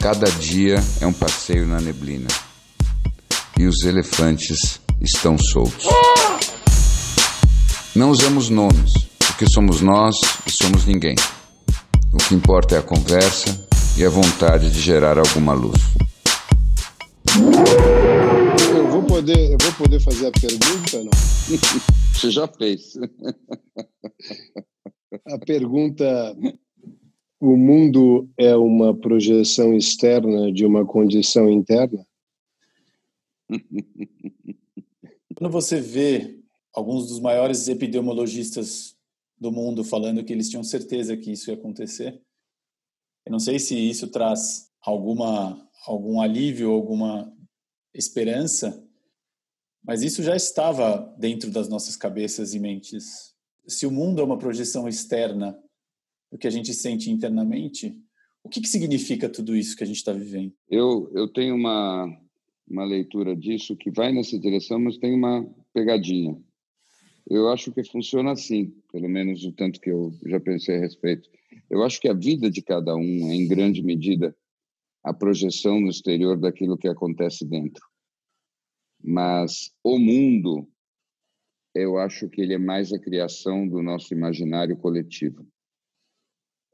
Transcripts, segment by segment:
Cada dia é um passeio na neblina e os elefantes estão soltos. Não usamos nomes, porque somos nós e somos ninguém. O que importa é a conversa e a vontade de gerar alguma luz. Eu vou poder, eu vou poder fazer a pergunta, não? Você já fez. A pergunta: o mundo é uma projeção externa de uma condição interna? Quando você vê alguns dos maiores epidemiologistas do mundo falando que eles tinham certeza que isso ia acontecer. Eu não sei se isso traz alguma algum alívio, alguma esperança, mas isso já estava dentro das nossas cabeças e mentes. Se o mundo é uma projeção externa do que a gente sente internamente, o que, que significa tudo isso que a gente está vivendo? Eu, eu tenho uma, uma leitura disso que vai nessa direção, mas tem uma pegadinha. Eu acho que funciona assim, pelo menos o tanto que eu já pensei a respeito. Eu acho que a vida de cada um é, em grande medida, a projeção no exterior daquilo que acontece dentro. Mas o mundo, eu acho que ele é mais a criação do nosso imaginário coletivo.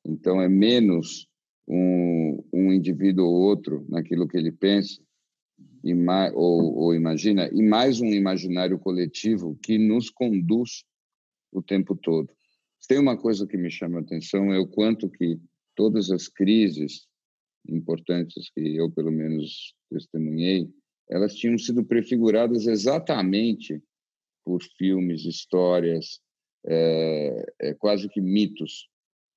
Então, é menos um, um indivíduo ou outro naquilo que ele pensa mais, ou, ou imagina, e mais um imaginário coletivo que nos conduz o tempo todo. Tem uma coisa que me chama a atenção, é o quanto que todas as crises importantes que eu, pelo menos, testemunhei, elas tinham sido prefiguradas exatamente por filmes, histórias, é, é, quase que mitos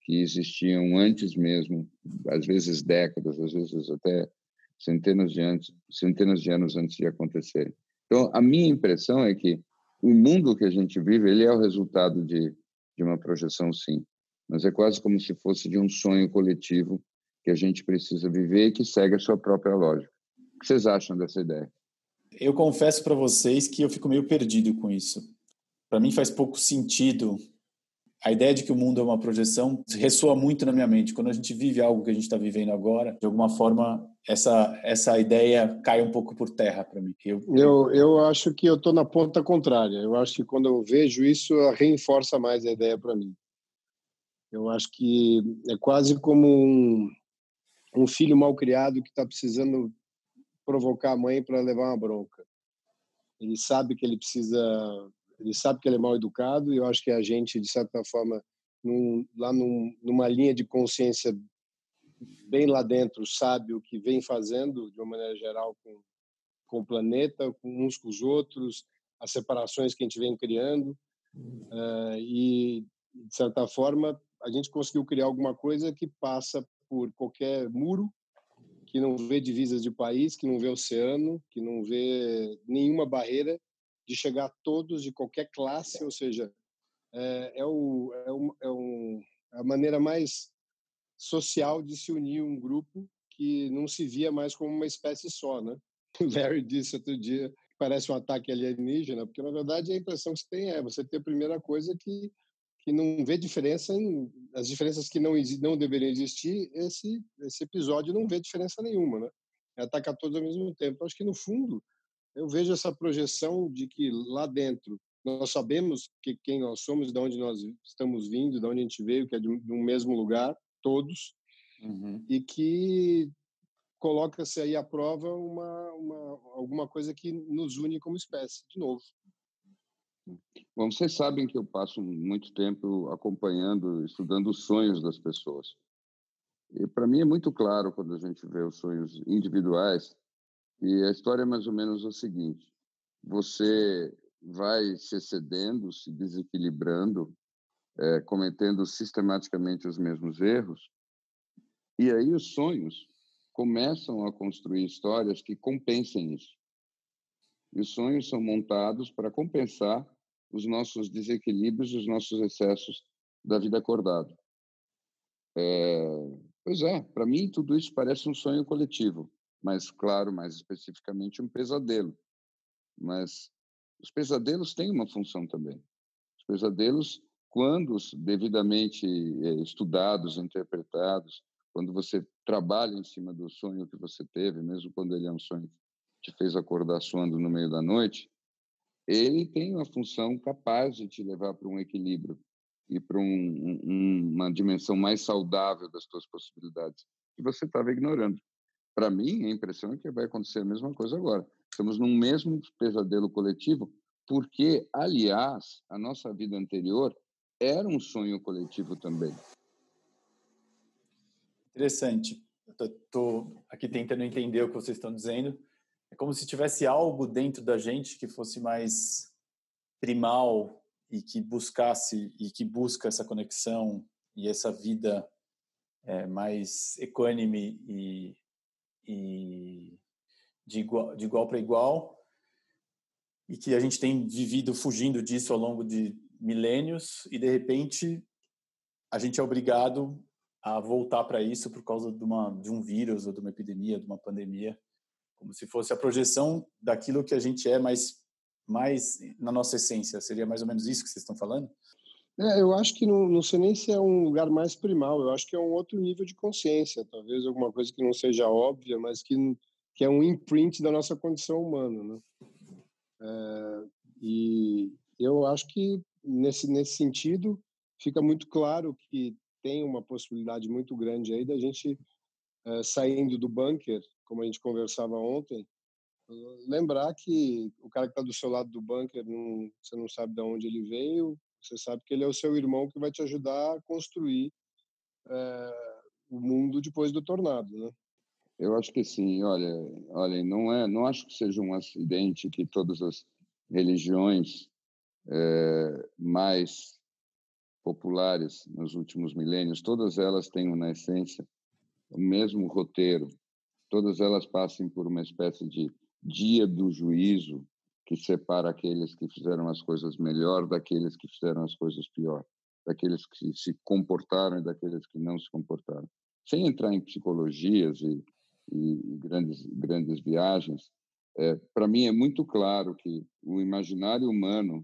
que existiam antes mesmo, às vezes décadas, às vezes até centenas de anos, centenas de anos antes de acontecer. Então, a minha impressão é que o mundo que a gente vive, ele é o resultado de, de uma projeção, sim, mas é quase como se fosse de um sonho coletivo que a gente precisa viver e que segue a sua própria lógica. O que vocês acham dessa ideia? Eu confesso para vocês que eu fico meio perdido com isso. Para mim faz pouco sentido a ideia de que o mundo é uma projeção ressoa muito na minha mente. Quando a gente vive algo que a gente está vivendo agora, de alguma forma, essa, essa ideia cai um pouco por terra para mim. Eu, eu, eu acho que eu estou na ponta contrária. Eu acho que quando eu vejo isso, reforça mais a ideia para mim. Eu acho que é quase como um, um filho mal criado que está precisando provocar a mãe para levar uma bronca. Ele sabe que ele precisa ele sabe que ele é mal educado e eu acho que a gente, de certa forma, num, lá num, numa linha de consciência bem lá dentro, sabe o que vem fazendo, de uma maneira geral, com, com o planeta, com uns com os outros, as separações que a gente vem criando. Uh, e, de certa forma, a gente conseguiu criar alguma coisa que passa por qualquer muro, que não vê divisas de país, que não vê oceano, que não vê nenhuma barreira de chegar a todos de qualquer classe, ou seja, é, é, o, é, um, é um, a maneira mais social de se unir um grupo que não se via mais como uma espécie só, né? O Larry disse outro dia que parece um ataque alienígena, porque na verdade a impressão que você tem é você ter a primeira coisa que que não vê diferença em as diferenças que não não deveriam existir, esse esse episódio não vê diferença nenhuma, né? É atacar todos ao mesmo tempo. Acho que no fundo eu vejo essa projeção de que lá dentro nós sabemos que quem nós somos, de onde nós estamos vindo, de onde a gente veio, que é de um mesmo lugar, todos, uhum. e que coloca-se aí à prova uma, uma, alguma coisa que nos une como espécie, de novo. Bom, vocês sabem que eu passo muito tempo acompanhando, estudando os sonhos das pessoas. E para mim é muito claro quando a gente vê os sonhos individuais e a história é mais ou menos o seguinte: você vai se excedendo, se desequilibrando, é, cometendo sistematicamente os mesmos erros, e aí os sonhos começam a construir histórias que compensem isso. E os sonhos são montados para compensar os nossos desequilíbrios, os nossos excessos da vida acordada. É, pois é, para mim tudo isso parece um sonho coletivo, mas claro, mais especificamente um pesadelo. Mas os pesadelos têm uma função também. Os pesadelos, quando devidamente é, estudados, interpretados, quando você trabalha em cima do sonho que você teve, mesmo quando ele é um sonho que te fez acordar suando no meio da noite, ele tem uma função capaz de te levar para um equilíbrio e para um, um, uma dimensão mais saudável das suas possibilidades que você estava ignorando. Para mim, a impressão é que vai acontecer a mesma coisa agora. Estamos num mesmo pesadelo coletivo, porque, aliás, a nossa vida anterior era um sonho coletivo também. Interessante. Estou aqui tentando entender o que vocês estão dizendo. É como se tivesse algo dentro da gente que fosse mais primal e que buscasse e que busca essa conexão e essa vida é, mais equânime e, e de igual, de igual para igual e que a gente tem vivido fugindo disso ao longo de milênios e de repente a gente é obrigado a voltar para isso por causa de, uma, de um vírus ou de uma epidemia, de uma pandemia como se fosse a projeção daquilo que a gente é mais mais na nossa essência. Seria mais ou menos isso que vocês estão falando? É, eu acho que não, não sei nem se é um lugar mais primal, eu acho que é um outro nível de consciência, talvez alguma coisa que não seja óbvia, mas que, que é um imprint da nossa condição humana. Né? É, e eu acho que, nesse, nesse sentido, fica muito claro que tem uma possibilidade muito grande aí da gente, é, saindo do bunker, como a gente conversava ontem, lembrar que o cara que está do seu lado do bunker, não, você não sabe de onde ele veio, você sabe que ele é o seu irmão que vai te ajudar a construir é, o mundo depois do tornado, né? Eu acho que sim. Olha, olha, não é, não acho que seja um acidente que todas as religiões é, mais populares nos últimos milênios, todas elas têm na essência o mesmo roteiro, todas elas passem por uma espécie de dia do juízo que separa aqueles que fizeram as coisas melhor daqueles que fizeram as coisas pior, daqueles que se comportaram e daqueles que não se comportaram. Sem entrar em psicologias e, e grandes grandes viagens, é, para mim é muito claro que o imaginário humano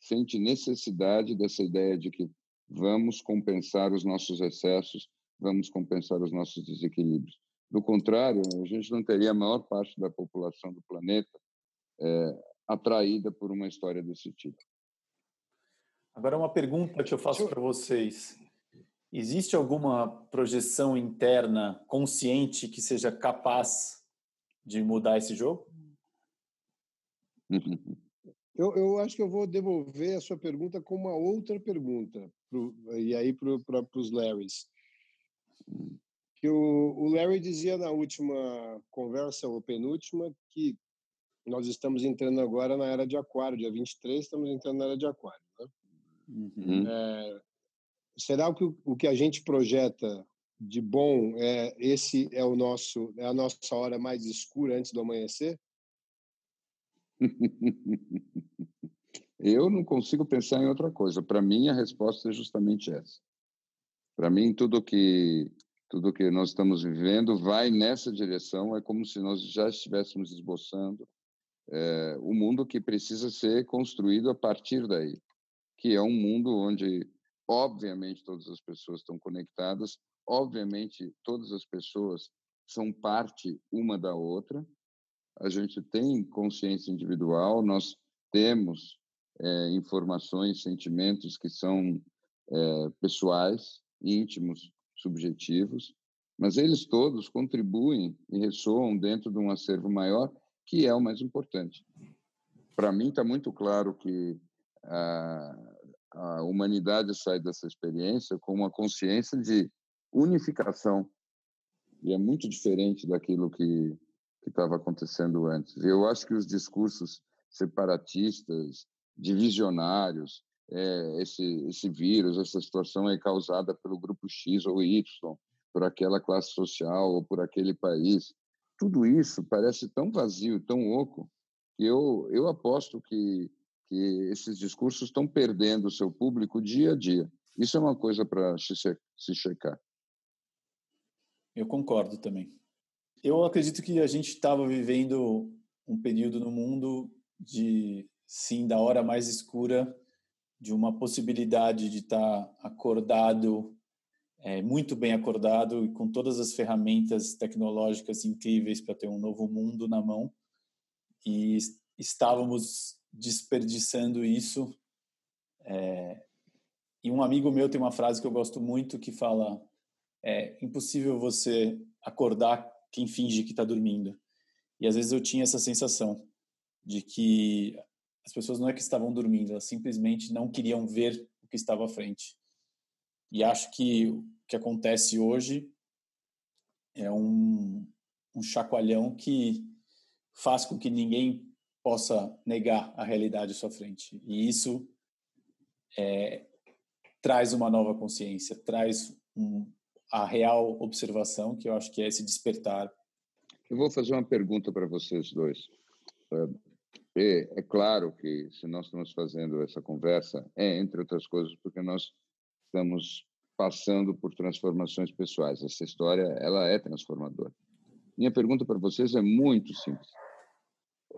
sente necessidade dessa ideia de que vamos compensar os nossos excessos, vamos compensar os nossos desequilíbrios. Do contrário, a gente não teria a maior parte da população do planeta é, atraída por uma história desse tipo. Agora, uma pergunta que eu faço para vocês. Existe alguma projeção interna consciente que seja capaz de mudar esse jogo? Eu, eu acho que eu vou devolver a sua pergunta com uma outra pergunta, pro, e aí para os Larrys. Hum que o, o Larry dizia na última conversa, ou penúltima, que nós estamos entrando agora na era de aquário, dia 23 estamos entrando na era de aquário. Né? Uhum. É, será que o, o que a gente projeta de bom é esse é o nosso é a nossa hora mais escura antes do amanhecer? Eu não consigo pensar em outra coisa. Para mim, a resposta é justamente essa. Para mim, tudo que tudo que nós estamos vivendo vai nessa direção. É como se nós já estivéssemos esboçando é, o mundo que precisa ser construído a partir daí, que é um mundo onde, obviamente, todas as pessoas estão conectadas, obviamente, todas as pessoas são parte uma da outra. A gente tem consciência individual, nós temos é, informações, sentimentos que são é, pessoais, íntimos, subjetivos, mas eles todos contribuem e ressoam dentro de um acervo maior, que é o mais importante. Para mim, está muito claro que a, a humanidade sai dessa experiência com uma consciência de unificação, e é muito diferente daquilo que estava acontecendo antes. Eu acho que os discursos separatistas, divisionários, é, esse, esse vírus, essa situação é causada pelo grupo X ou Y. por aquela classe social ou por aquele país. Tudo isso parece tão vazio, tão oco, que eu, eu aposto que, que esses discursos estão perdendo o seu público dia a dia. Isso é uma coisa para se, checar. Eu concordo também. Eu acredito que a gente estava vivendo um período no mundo de, sim, da hora mais escura, de uma possibilidade de estar tá acordado, é, muito bem acordado e com todas as ferramentas tecnológicas incríveis para ter um novo mundo na mão. E estávamos desperdiçando isso. É, e um amigo meu tem uma frase que eu gosto muito que fala: é impossível você acordar quem finge que está dormindo. E às vezes eu tinha essa sensação de que as pessoas não é que estavam dormindo, elas simplesmente não queriam ver o que estava à frente. E acho que o que acontece hoje é um, um chacoalhão que faz com que ninguém possa negar a realidade à sua frente. E isso é, traz uma nova consciência, traz um, a real observação, que eu acho que é esse despertar. Eu vou fazer uma pergunta para vocês dois. É, é, claro que se nós estamos fazendo essa conversa, é, entre outras coisas, porque nós estamos passando por transformações pessoais. Essa história, ela é transformadora. Minha pergunta para vocês é muito simples.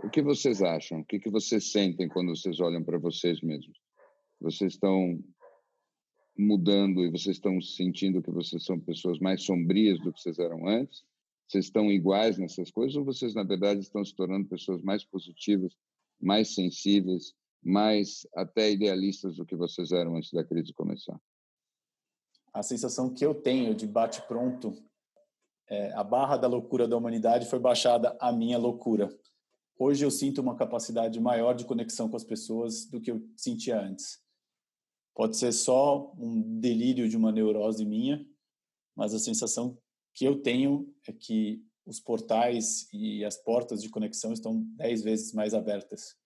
O que vocês acham? O que, que vocês sentem quando vocês olham para vocês mesmos? Vocês estão mudando e vocês estão sentindo que vocês são pessoas mais sombrias do que vocês eram antes? Vocês estão iguais nessas coisas ou vocês, na verdade, estão se tornando pessoas mais positivas, mais sensíveis, mais até idealistas do que vocês eram antes da crise começar? A sensação que eu tenho de bate-pronto é a barra da loucura da humanidade foi baixada à minha loucura. Hoje eu sinto uma capacidade maior de conexão com as pessoas do que eu sentia antes. Pode ser só um delírio de uma neurose minha, mas a sensação que eu tenho é que os portais e as portas de conexão estão dez vezes mais abertas.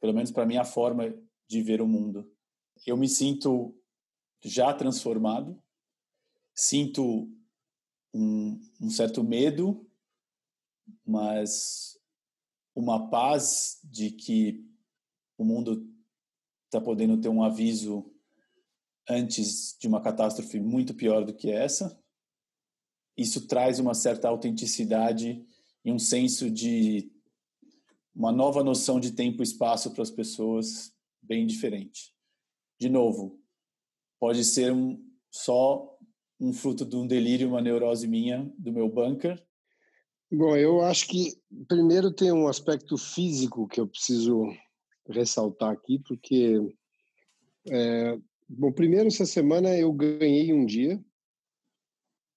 Pelo menos para minha forma de ver o mundo. Eu me sinto já transformado, sinto um, um certo medo, mas uma paz de que o mundo está podendo ter um aviso antes de uma catástrofe muito pior do que essa. Isso traz uma certa autenticidade e um senso de uma nova noção de tempo e espaço para as pessoas bem diferente. De novo, pode ser um, só um fruto de um delírio, uma neurose minha, do meu bunker. Bom, eu acho que primeiro tem um aspecto físico que eu preciso ressaltar aqui, porque é, Bom, primeiro, essa semana eu ganhei um dia,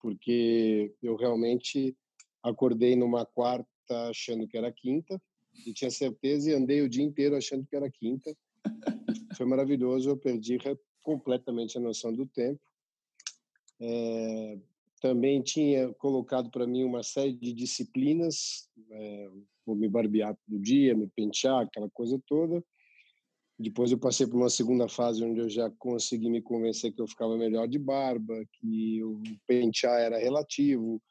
porque eu realmente acordei numa quarta achando que era quinta, e tinha certeza e andei o dia inteiro achando que era quinta. Foi maravilhoso, eu perdi completamente a noção do tempo. É, também tinha colocado para mim uma série de disciplinas, é, vou me barbear todo dia, me pentear, aquela coisa toda. Depois eu passei por uma segunda fase onde eu já consegui me convencer que eu ficava melhor de barba, que o pentear era relativo.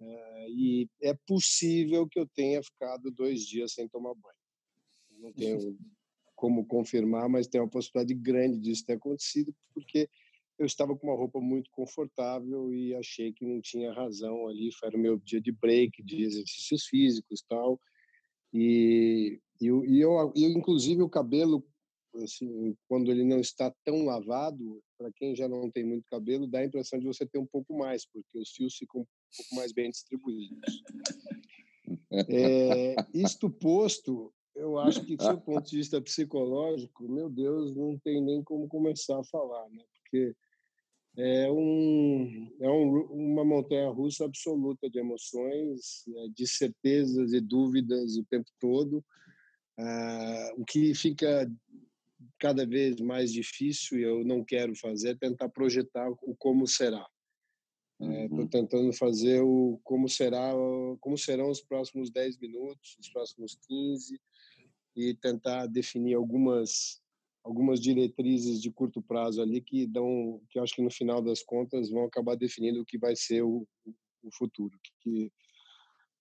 Uh, e é possível que eu tenha ficado dois dias sem tomar banho. Não tenho como confirmar, mas tem uma possibilidade grande disso ter acontecido, porque eu estava com uma roupa muito confortável e achei que não tinha razão ali. Foi o meu dia de break, de exercícios físicos tal. E, e, e eu, eu, inclusive, o cabelo assim, quando ele não está tão lavado, para quem já não tem muito cabelo, dá a impressão de você ter um pouco mais, porque os fios ficam um pouco mais bem distribuídos. É, isto posto, eu acho que, do ponto de vista psicológico, meu Deus, não tem nem como começar a falar, né? Porque é, um, é um, uma montanha russa absoluta de emoções, né? de certezas e dúvidas o tempo todo. Ah, o que fica cada vez mais difícil e eu não quero fazer é tentar projetar o como será. Estou é, uhum. tentando fazer o como será, como serão os próximos 10 minutos, os próximos 15 e tentar definir algumas algumas diretrizes de curto prazo ali que dão, que eu acho que no final das contas vão acabar definindo o que vai ser o, o futuro, que,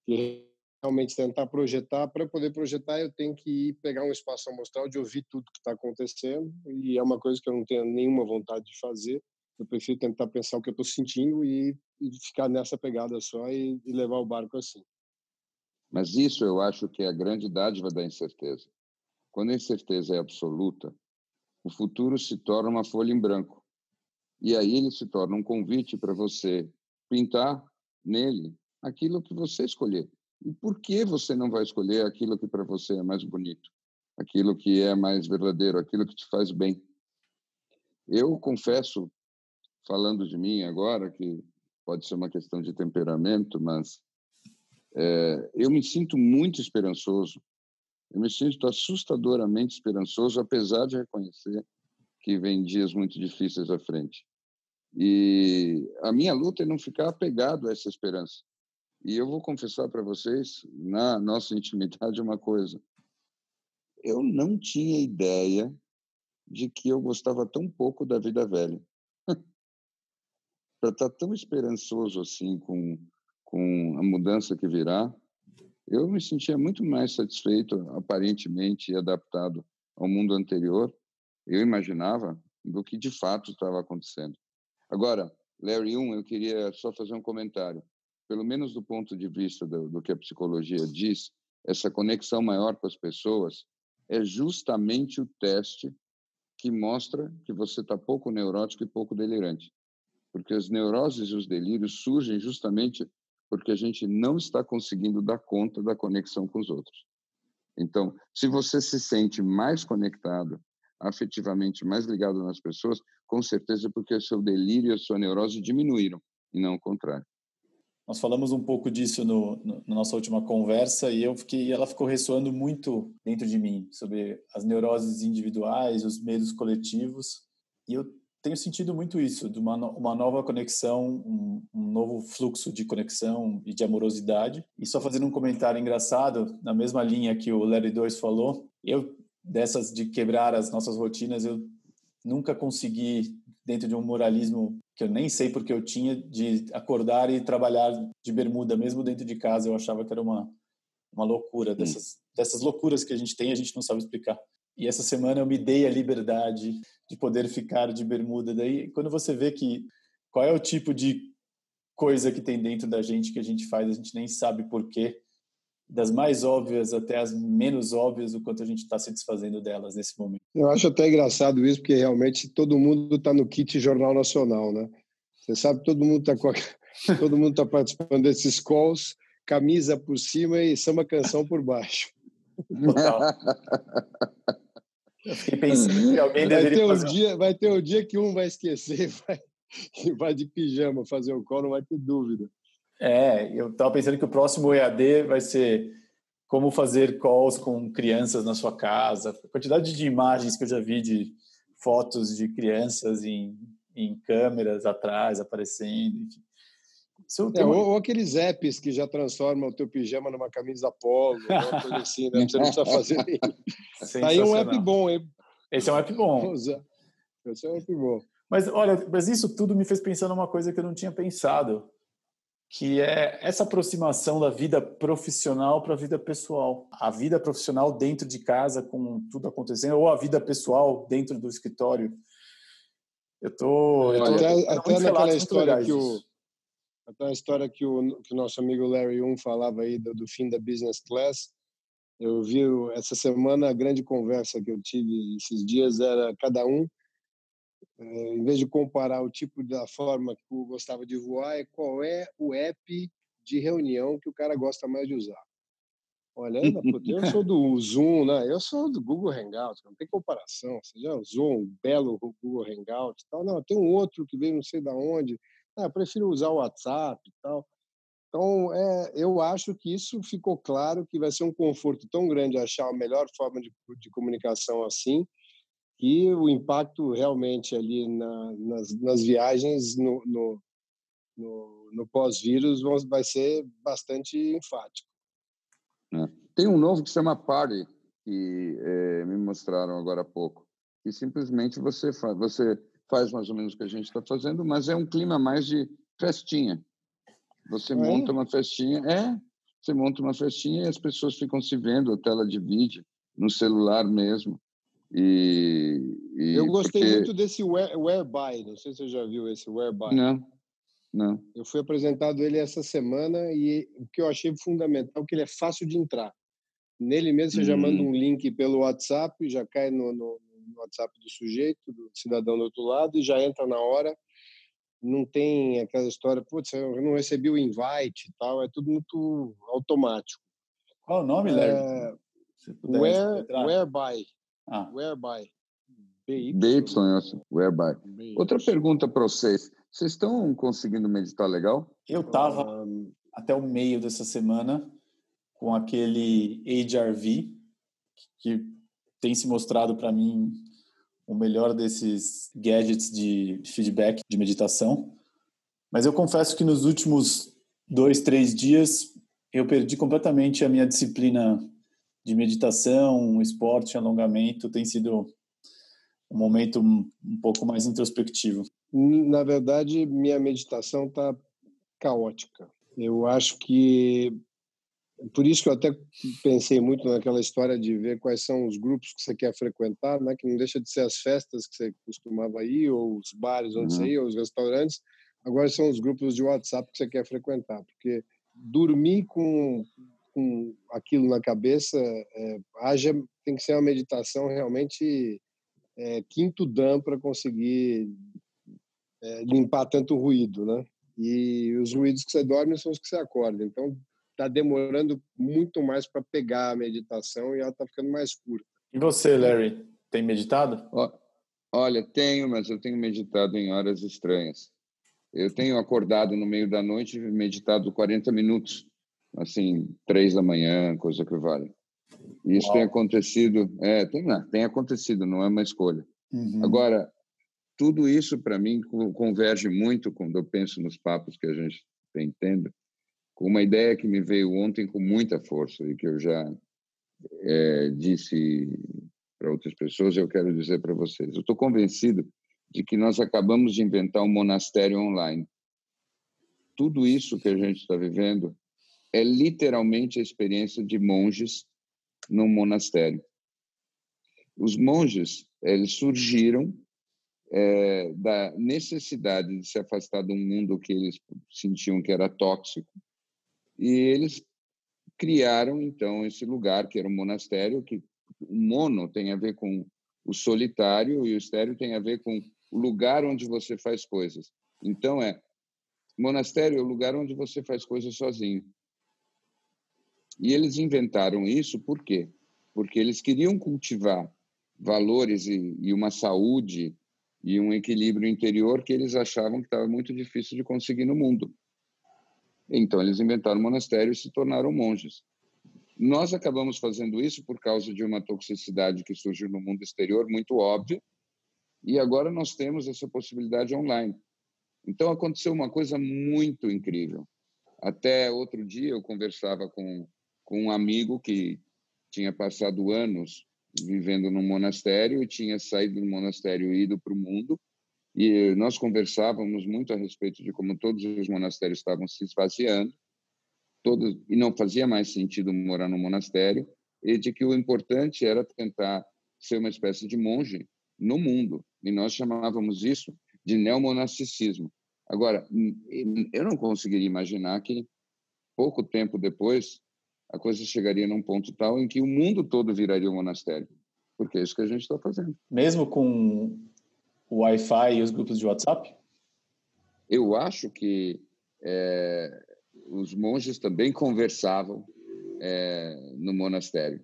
que realmente tentar projetar. Para poder projetar, eu tenho que ir pegar um espaço amostral de ouvir tudo que está acontecendo e é uma coisa que eu não tenho nenhuma vontade de fazer. Eu prefiro tentar pensar o que eu estou sentindo e, e, ficar nessa pegada só e, e levar o barco assim. Mas isso eu acho que é a grande dádiva da incerteza. Quando a incerteza é absoluta, o futuro se torna uma folha em branco. E aí ele se torna um convite para você pintar nele aquilo que você escolher. E por que você não vai escolher aquilo que para você é mais bonito? Aquilo que é mais verdadeiro, aquilo que te faz bem? Eu confesso, falando de mim agora, que pode ser uma questão de temperamento, mas é, eu me sinto muito esperançoso. Eu me sinto assustadoramente esperançoso, apesar de reconhecer que vem dias muito difíceis à frente. E a minha luta é não ficar apegado a essa esperança. E eu vou confessar para vocês, na nossa intimidade, uma coisa. Eu não tinha ideia de que eu gostava tão pouco da vida velha. para estar tá tão esperançoso assim com, com a mudança que virá, eu me sentia muito mais satisfeito, aparentemente, e adaptado ao mundo anterior, eu imaginava, do que de fato estava acontecendo. Agora, Larry 1, eu queria só fazer um comentário pelo menos do ponto de vista do, do que a psicologia diz, essa conexão maior com as pessoas é justamente o teste que mostra que você está pouco neurótico e pouco delirante. Porque as neuroses e os delírios surgem justamente porque a gente não está conseguindo dar conta da conexão com os outros. Então, se você se sente mais conectado, afetivamente mais ligado nas pessoas, com certeza é porque o seu delírio e a sua neurose diminuíram, e não o contrário. Nós falamos um pouco disso no, no, na nossa última conversa e eu fiquei, ela ficou ressoando muito dentro de mim sobre as neuroses individuais, os medos coletivos. E eu tenho sentido muito isso, de uma, uma nova conexão, um, um, novo fluxo de conexão e de amorosidade. E só fazendo um comentário engraçado, na mesma linha que o Larry 2 falou, eu, dessas de quebrar as nossas rotinas, eu nunca consegui, dentro de um moralismo que eu nem sei porque eu tinha de acordar e trabalhar de bermuda mesmo dentro de casa. Eu achava que era uma uma loucura dessas hum. dessas loucuras que a gente tem, a gente não sabe explicar. E essa semana eu me dei a liberdade de poder ficar de bermuda. Daí, quando você vê que qual é o tipo de coisa que tem dentro da gente que a gente faz, a gente nem sabe por quê das mais óbvias até as menos óbvias, o quanto a gente está se desfazendo delas nesse momento. Eu acho até engraçado isso, porque realmente todo mundo está no kit Jornal Nacional, né? Você sabe, todo mundo está a... todo mundo está participando desses calls, camisa por cima e samba canção por baixo. Total. Eu fiquei pensando que alguém vai deveria ter um dia, Vai ter um dia que um vai esquecer vai, e vai de pijama fazer o call, não vai ter dúvida. É, eu estava pensando que o próximo EAD vai ser como fazer calls com crianças na sua casa. A quantidade de imagens que eu já vi de fotos de crianças em, em câmeras atrás aparecendo. É, ou, ou, aqueles apps que já transformam o teu pijama numa camisa polo, coisa assim, né? Você não precisa fazer Aí é um app bom, hein? Esse é um app bom. Esse é um app bom. Mas olha, mas isso tudo me fez pensar numa coisa que eu não tinha pensado que é essa aproximação da vida profissional para a vida pessoal. A vida profissional dentro de casa, com tudo acontecendo, ou a vida pessoal dentro do escritório. Eu tô, eu tô até, até naquela história que o até a história que o, que o nosso amigo Larry Um falava aí do, do fim da business class. Eu vi essa semana a grande conversa que eu tive esses dias era cada um é, em vez de comparar o tipo da forma que eu gostava de voar, é qual é o app de reunião que o cara gosta mais de usar. Olha, eu sou do Zoom, né? Eu sou do Google Hangout, não tem comparação. Você já usou um belo Google Hangout tal? Não, tem um outro que veio não sei da onde. Ah, eu prefiro usar o WhatsApp e tal. Então, é, eu acho que isso ficou claro que vai ser um conforto tão grande achar a melhor forma de, de comunicação assim, e o impacto realmente ali na, nas, nas, viagens no, no, no, no pós-vírus vai ser bastante enfático. É. Tem um novo que se chama Party, que é, me mostraram agora há pouco. que simplesmente você faz, você faz mais ou menos o que a gente está fazendo, mas é um clima mais de festinha. Você é? monta uma festinha, é, você monta uma festinha e as pessoas ficam se vendo, a tela de vídeo, no celular mesmo. E, e eu gostei porque... muito desse Whereby, não sei se você já viu esse Whereby. Não, não. Eu fui apresentado ele essa semana e o que eu achei fundamental é que ele é fácil de entrar. Nele mesmo você hum. já manda um link pelo WhatsApp, já cai no, no, no WhatsApp do sujeito, do cidadão do outro lado e já entra na hora não tem aquela história, putz, eu não recebi o invite e tal, é tudo muito automático. Qual o nome, Larry? É, where, whereby. Ah. Whereby. BY, whereby. Outra pergunta para vocês. Vocês estão conseguindo meditar legal? Eu estava um... até o meio dessa semana com aquele HRV, que tem se mostrado para mim o melhor desses gadgets de feedback de meditação. Mas eu confesso que nos últimos dois, três dias eu perdi completamente a minha disciplina de meditação, esporte, alongamento. Tem sido um momento um pouco mais introspectivo. Na verdade, minha meditação está caótica. Eu acho que por isso que eu até pensei muito naquela história de ver quais são os grupos que você quer frequentar, né? que não deixa de ser as festas que você costumava ir, ou os bares onde uhum. você ia, ou os restaurantes, agora são os grupos de WhatsApp que você quer frequentar, porque dormir com, com aquilo na cabeça é, haja, tem que ser uma meditação realmente é, quinto dan para conseguir é, limpar tanto ruído, né? E os ruídos que você dorme são os que você acorda. Então, está demorando muito mais para pegar a meditação e ela está ficando mais curta. E você, Larry, tem meditado? Olha, tenho, mas eu tenho meditado em horas estranhas. Eu tenho acordado no meio da noite e meditado 40 minutos, assim, três da manhã, coisa que vale. E isso Uau. tem acontecido, é, tem, não, tem acontecido, não é uma escolha. Uhum. Agora, tudo isso para mim converge muito quando eu penso nos papos que a gente tem tendo com uma ideia que me veio ontem com muita força e que eu já é, disse para outras pessoas, eu quero dizer para vocês. Eu estou convencido de que nós acabamos de inventar um monastério online. Tudo isso que a gente está vivendo é literalmente a experiência de monges num monastério. Os monges eles surgiram é, da necessidade de se afastar de um mundo que eles sentiam que era tóxico e eles criaram, então, esse lugar, que era um monastério, que o mono tem a ver com o solitário e o estéreo tem a ver com o lugar onde você faz coisas. Então, é monastério é o lugar onde você faz coisas sozinho. E eles inventaram isso por quê? Porque eles queriam cultivar valores e, e uma saúde e um equilíbrio interior que eles achavam que estava muito difícil de conseguir no mundo. Então, eles inventaram monastério e se tornaram monges. Nós acabamos fazendo isso por causa de uma toxicidade que surgiu no mundo exterior, muito óbvia, e agora nós temos essa possibilidade online. Então, aconteceu uma coisa muito incrível. Até outro dia, eu conversava com, com um amigo que tinha passado anos vivendo num monastério e tinha saído do monastério e ido para o mundo e nós conversávamos muito a respeito de como todos os monastérios estavam se esvaziando, todos, e não fazia mais sentido morar no monastério, e de que o importante era tentar ser uma espécie de monge no mundo. E nós chamávamos isso de neomonasticismo. Agora, eu não conseguiria imaginar que, pouco tempo depois, a coisa chegaria num ponto tal em que o mundo todo viraria um monastério. Porque é isso que a gente está fazendo. Mesmo com o Wi-Fi e os grupos de WhatsApp? Eu acho que é, os monges também conversavam é, no monastério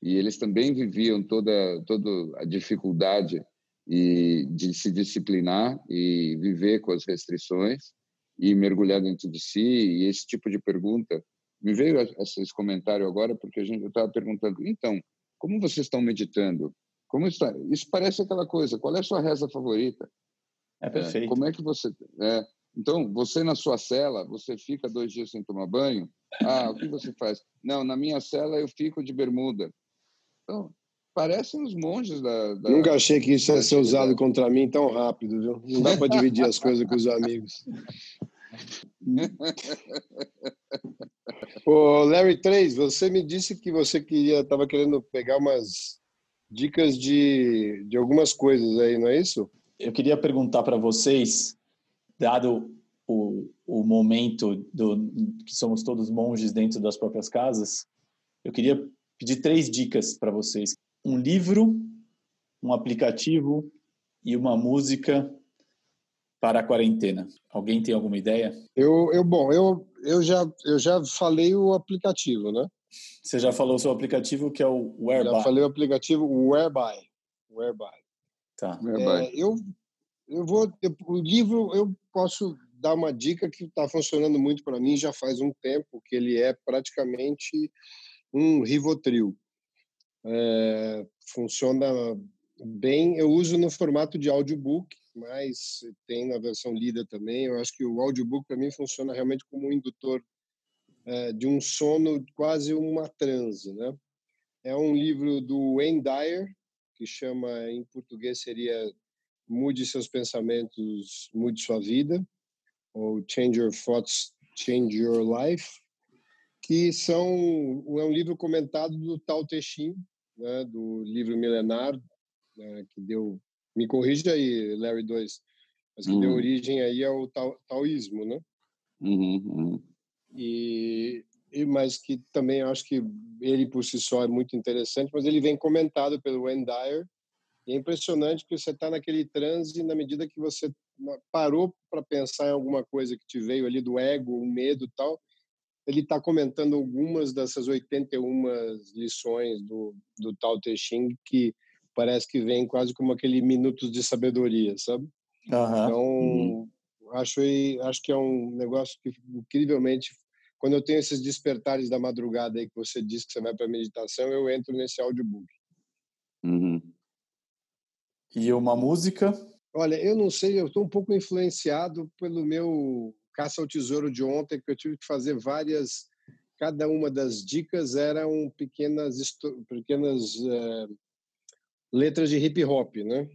e eles também viviam toda toda a dificuldade e de se disciplinar e viver com as restrições e mergulhar dentro de si e esse tipo de pergunta me veio esse comentário agora porque a gente estava perguntando então como vocês estão meditando como está? Isso parece aquela coisa. Qual é a sua reza favorita? É perfeito. É, como é que você? É, então, você na sua cela, você fica dois dias sem tomar banho? Ah, o que você faz? Não, na minha cela eu fico de bermuda. Então, parecem os monges da, da, Nunca achei que isso ia ser usado contra mim tão rápido, viu? Não dá para dividir as coisas com os amigos. Ô, Larry 3, você me disse que você queria, estava querendo pegar umas dicas de, de algumas coisas aí, não é isso? Eu queria perguntar para vocês, dado o, o momento do, que somos todos monges dentro das próprias casas, eu queria pedir três dicas para vocês: um livro, um aplicativo e uma música para a quarentena. Alguém tem alguma ideia? Eu, eu bom, eu, eu já eu já falei o aplicativo, né? Você já falou o seu aplicativo que é o Whereby? Já falei o aplicativo Whereby. Whereby. Tá. É, eu eu vou eu, o livro eu posso dar uma dica que está funcionando muito para mim já faz um tempo que ele é praticamente um Rivotril. É, funciona bem. Eu uso no formato de audiobook, mas tem na versão lida também. Eu acho que o audiobook para mim funciona realmente como um indutor é, de um sono, quase uma transe, né? É um livro do Wayne Dyer que chama em português seria Mude seus pensamentos, mude sua vida, ou Change Your Thoughts, Change Your Life que são é um livro comentado do Tao Te Ching, né, do livro milenar, né, que deu, me corrija aí, Larry 2, mas que uhum. deu origem aí ao tao, taoísmo, né? Uhum, uhum. E, e mas que também acho que ele por si só é muito interessante, mas ele vem comentado pelo Wayne Dyer. E é impressionante que você está naquele transe na medida que você parou para pensar em alguma coisa que te veio ali do ego, o medo e tal, ele está comentando algumas dessas 81 lições do, do Tao Te Ching que parece que vem quase como aquele minutos de sabedoria, sabe? Uhum. Então, uhum. acho, acho que é um negócio que incrivelmente quando eu tenho esses despertares da madrugada aí que você diz que você vai para meditação, eu entro nesse audiobook. Uhum. E uma música? Olha, eu não sei, eu estou um pouco influenciado pelo meu caça ao tesouro de ontem, que eu tive que fazer várias. Cada uma das dicas eram pequenas, pequenas uh, letras de hip hop, né?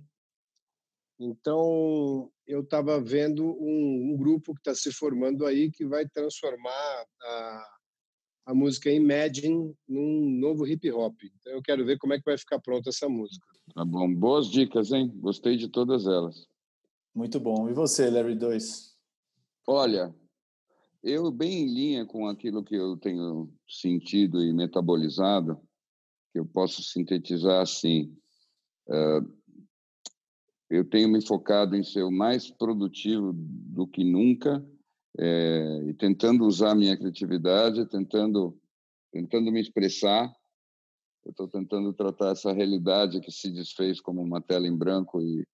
Então, eu estava vendo um, um, grupo que está se formando aí que vai transformar a, a música Imagine num novo hip hop. Então, eu quero ver como é que vai ficar pronta essa música. Tá bom. Boas dicas, hein? Gostei de todas elas. Muito bom. E você, Larry 2? Olha, eu bem em linha com aquilo que eu tenho sentido e metabolizado, que eu posso sintetizar assim. Uh, eu tenho me focado em ser o mais produtivo do que nunca é, e tentando usar minha criatividade, tentando tentando me expressar. Eu estou tentando tratar essa realidade que se desfez como uma tela em branco e,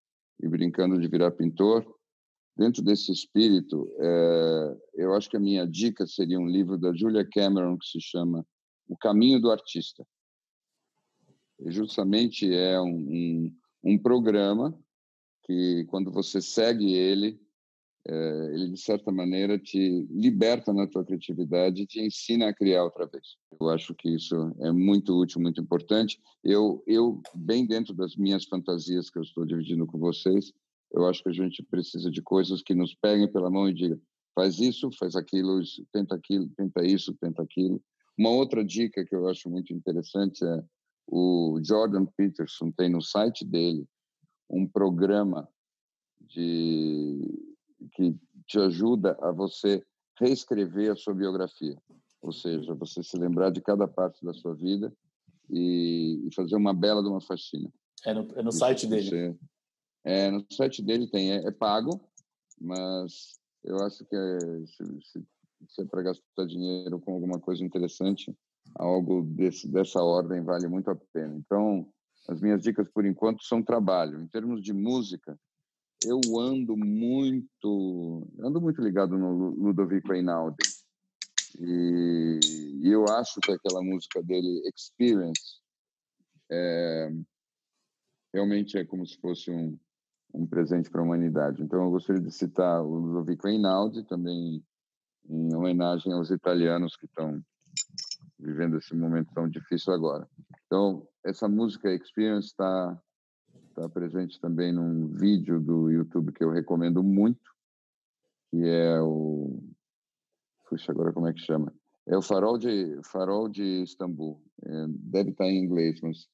e brincando de virar pintor Dentro desse espírito, é, eu acho que a minha dica seria um livro da Julia Cameron que se chama O Caminho do Artista. E justamente é um, um, um programa que, quando você segue ele, é, ele de certa maneira te liberta na tua criatividade e te ensina a criar outra vez. Eu acho que isso é muito útil, muito importante. Eu, eu bem dentro das minhas fantasias que eu estou dividindo com vocês, eu acho que a gente precisa de coisas que nos peguem pela mão e digam: faz isso, faz aquilo, tenta aquilo, tenta isso, tenta aquilo. Uma outra dica que eu acho muito interessante é o Jordan Peterson tem no site dele um programa de que te ajuda a você reescrever a sua biografia, ou seja, você se lembrar de cada parte da sua vida e, e fazer uma bela de uma faxina. É no, é no site dele. É, no site dele tem, é, é pago, mas eu acho que é, se, se, se é para gastar dinheiro com alguma coisa interessante, algo desse, dessa ordem vale muito a pena. Então, as minhas dicas por enquanto são trabalho. Em termos de música, eu ando muito, ando muito ligado no Ludovico Einaudi. E, e eu acho que aquela música dele, Experience, é, realmente é como se fosse um, um presente para a humanidade. Então, eu gostaria de citar o Ludovico Einaudi, também em homenagem aos italianos que estão vivendo esse momento tão difícil agora. Então, essa música Experience está tá presente também num vídeo do YouTube que eu recomendo muito, que é o puxa agora como é que chama? É o Farol de Farol de Istambul. É, deve estar em inglês, mas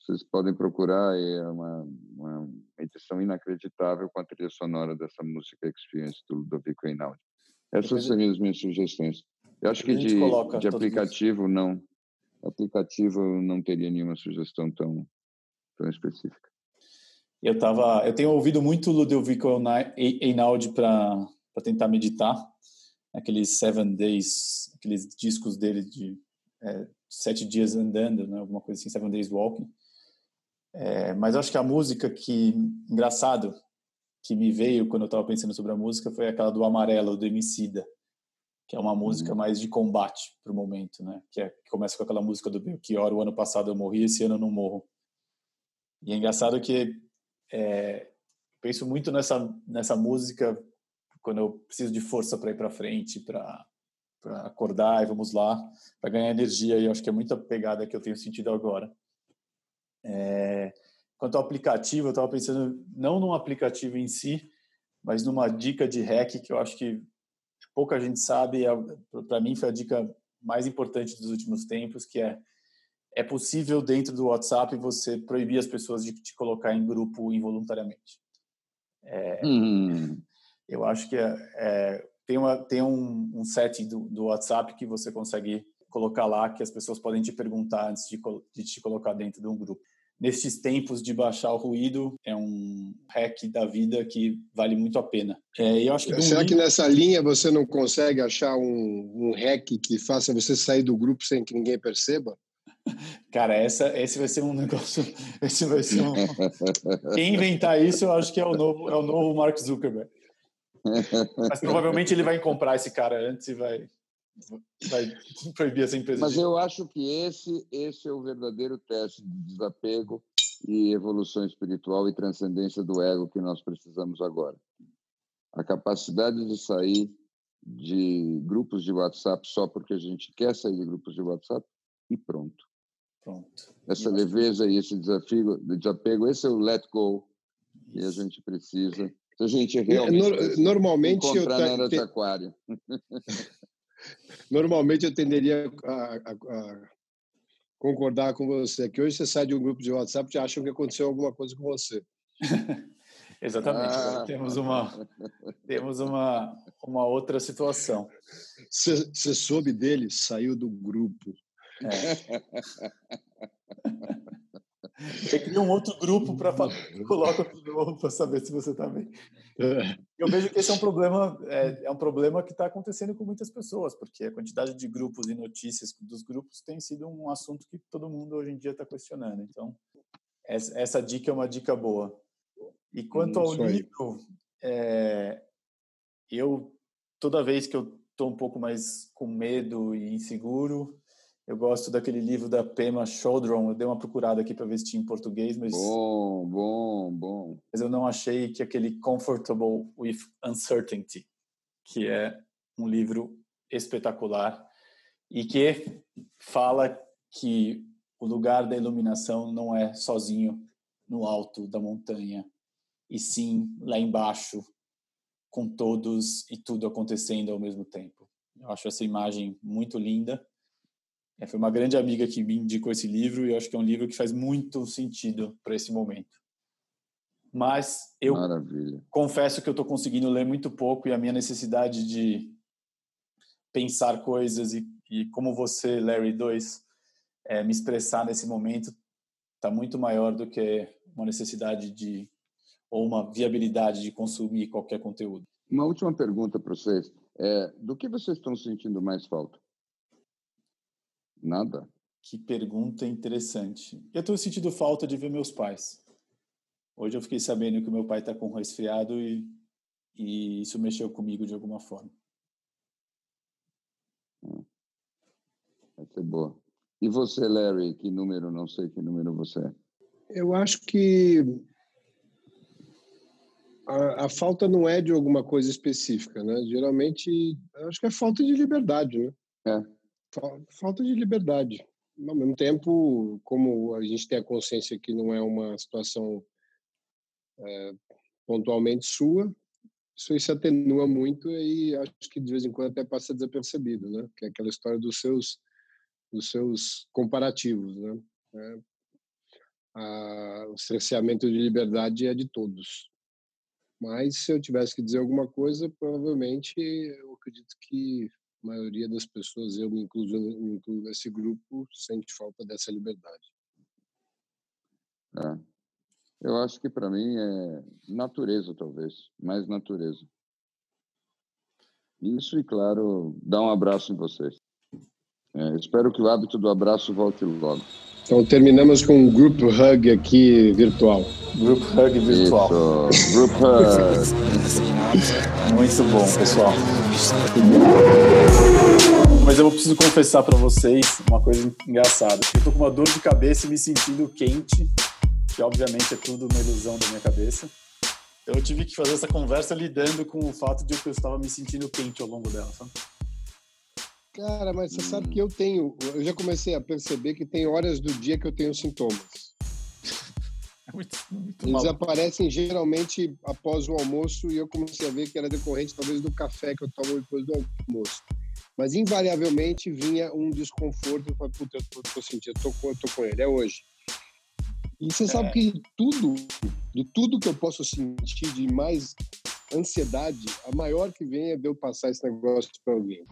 vocês podem procurar. É uma, uma edição inacreditável com a trilha sonora dessa música Experience do Ludovico Einaudi. Essas seriam as minhas sugestões. Eu acho que de, de aplicativo não. Aplicativo não teria nenhuma sugestão tão, tão específica. Eu tava, eu tenho ouvido muito Ludovico Einaudi para tentar meditar, aqueles Seven Days, aqueles discos dele de é, sete dias andando, né, alguma coisa assim, Seven Days Walking. É, mas eu acho que a música que engraçado que me veio quando eu estava pensando sobre a música foi aquela do Amarelo do Emicida que é uma música uhum. mais de combate para o momento, né? Que, é, que começa com aquela música do Belchior, o ano passado eu morri, esse ano eu não morro. E é engraçado que é, penso muito nessa nessa música quando eu preciso de força para ir para frente, para acordar e vamos lá, para ganhar energia. E eu acho que é muita pegada que eu tenho sentido agora. É, quanto ao aplicativo, eu estava pensando não num aplicativo em si, mas numa dica de hack que eu acho que pouca gente sabe, é, para mim foi a dica mais importante dos últimos tempos, que é é possível dentro do WhatsApp você proibir as pessoas de te colocar em grupo involuntariamente. É, hum. Eu acho que é, é, tem, uma, tem um, um set do, do, WhatsApp que você consegue colocar lá que as pessoas podem te perguntar antes de, de te colocar dentro de um grupo nestes tempos de baixar o ruído, é um hack da vida que vale muito a pena. É, eu acho que Será livro... que nessa linha você não consegue achar um, um hack que faça você sair do grupo sem que ninguém perceba? Cara, essa, esse vai ser um negócio. Esse vai ser um... Quem inventar isso, eu acho que é o novo, é o novo Mark Zuckerberg. Mas provavelmente ele vai comprar esse cara antes e vai, vai proibir essa empresa. Mas de... eu acho que esse, esse é o verdadeiro teste de desapego e evolução espiritual e transcendência do ego que nós precisamos agora. A capacidade de sair de grupos de WhatsApp só porque a gente quer sair de grupos de WhatsApp e pronto. Pronto. Essa leveza e esse desafio, desapego, esse é o let go que a gente precisa. Se a gente realmente no, normalmente encontrar eu, de aquário. Normalmente eu tenderia a, a, a, concordar com você, que hoje você sai de um grupo de WhatsApp e acham que aconteceu alguma coisa com você. Exatamente. Ah. Temos uma temos uma uma outra situação. Você, soube dele, saiu do grupo. É. Você cria um outro grupo para coloca de novo para saber se você está bem. É. Eu vejo que esse é um problema é, é um problema que está acontecendo com muitas pessoas, porque a quantidade de grupos e notícias dos grupos tem sido um assunto que todo mundo hoje em dia está questionando. Então, essa, essa, dica é uma dica boa. E quanto ao livro, é, eu toda vez que eu estou um pouco mais com medo e inseguro, eu gosto daquele livro da Pema Chodron. Eu dei uma procurada aqui para ver se tinha em português, mas bom, bom, bom. Mas eu não achei que aquele Comfortable with Uncertainty, que é um livro espetacular e que fala que o lugar da iluminação não é sozinho no alto da montanha, e sim lá embaixo, com todos e tudo acontecendo ao mesmo tempo. Eu acho essa imagem muito linda é, foi uma grande amiga que me indicou esse livro e eu acho que é um livro que faz muito sentido para esse momento. Mas eu Maravilha. confesso que eu estou conseguindo ler muito pouco e a minha necessidade de pensar coisas e, e como você, Larry 2, é, me expressar nesse momento está muito maior do que uma necessidade de ou uma viabilidade de consumir qualquer conteúdo. Uma última pergunta para vocês. É, do que vocês estão sentindo mais falta? Nada. Que pergunta interessante. Eu estou sentindo falta de ver meus pais. Hoje eu fiquei sabendo que meu pai está com um resfriado e, e isso mexeu comigo de alguma forma. Hum. Vai ser boa. E você, Larry, que número? Não sei que número você é. Eu acho que a, a, falta não é de alguma coisa específica, né? Geralmente, acho que é falta de liberdade, né? É Falta de liberdade. Ao mesmo tempo, como a gente tem a consciência que não é uma situação é, pontualmente sua, isso aí se atenua muito e acho que de vez em quando até passa desapercebido, né? Que é aquela história dos seus dos seus comparativos, né? É, a, o cerceamento de liberdade é de todos. Mas se eu tivesse que dizer alguma coisa, provavelmente eu acredito que a maioria das pessoas, eu me incluo, me incluo nesse grupo, sente falta dessa liberdade. É. Eu acho que para mim é natureza, talvez, mais natureza. Isso e, claro, dar um abraço em vocês. É, espero que o hábito do abraço volte logo. Então terminamos com um group hug aqui virtual. Group hug virtual. Isso. Group hug. Muito bom, pessoal. Mas eu preciso confessar para vocês uma coisa engraçada. Eu tô com uma dor de cabeça e me sentindo quente, que obviamente é tudo uma ilusão da minha cabeça. Eu tive que fazer essa conversa lidando com o fato de que eu estava me sentindo quente ao longo dela, sabe? Cara, mas você sabe que eu tenho. Eu já comecei a perceber que tem horas do dia que eu tenho sintomas. Muito, muito Eles aparecem geralmente após o almoço e eu comecei a ver que era decorrente talvez do café que eu tomo depois do almoço. Mas invariavelmente vinha um desconforto. Eu falei, puta, eu tô, tô sentindo, eu tô, eu tô com ele, é hoje. E você é. sabe que tudo, de tudo que eu posso sentir de mais ansiedade, a maior que vem é de eu passar esse negócio para alguém.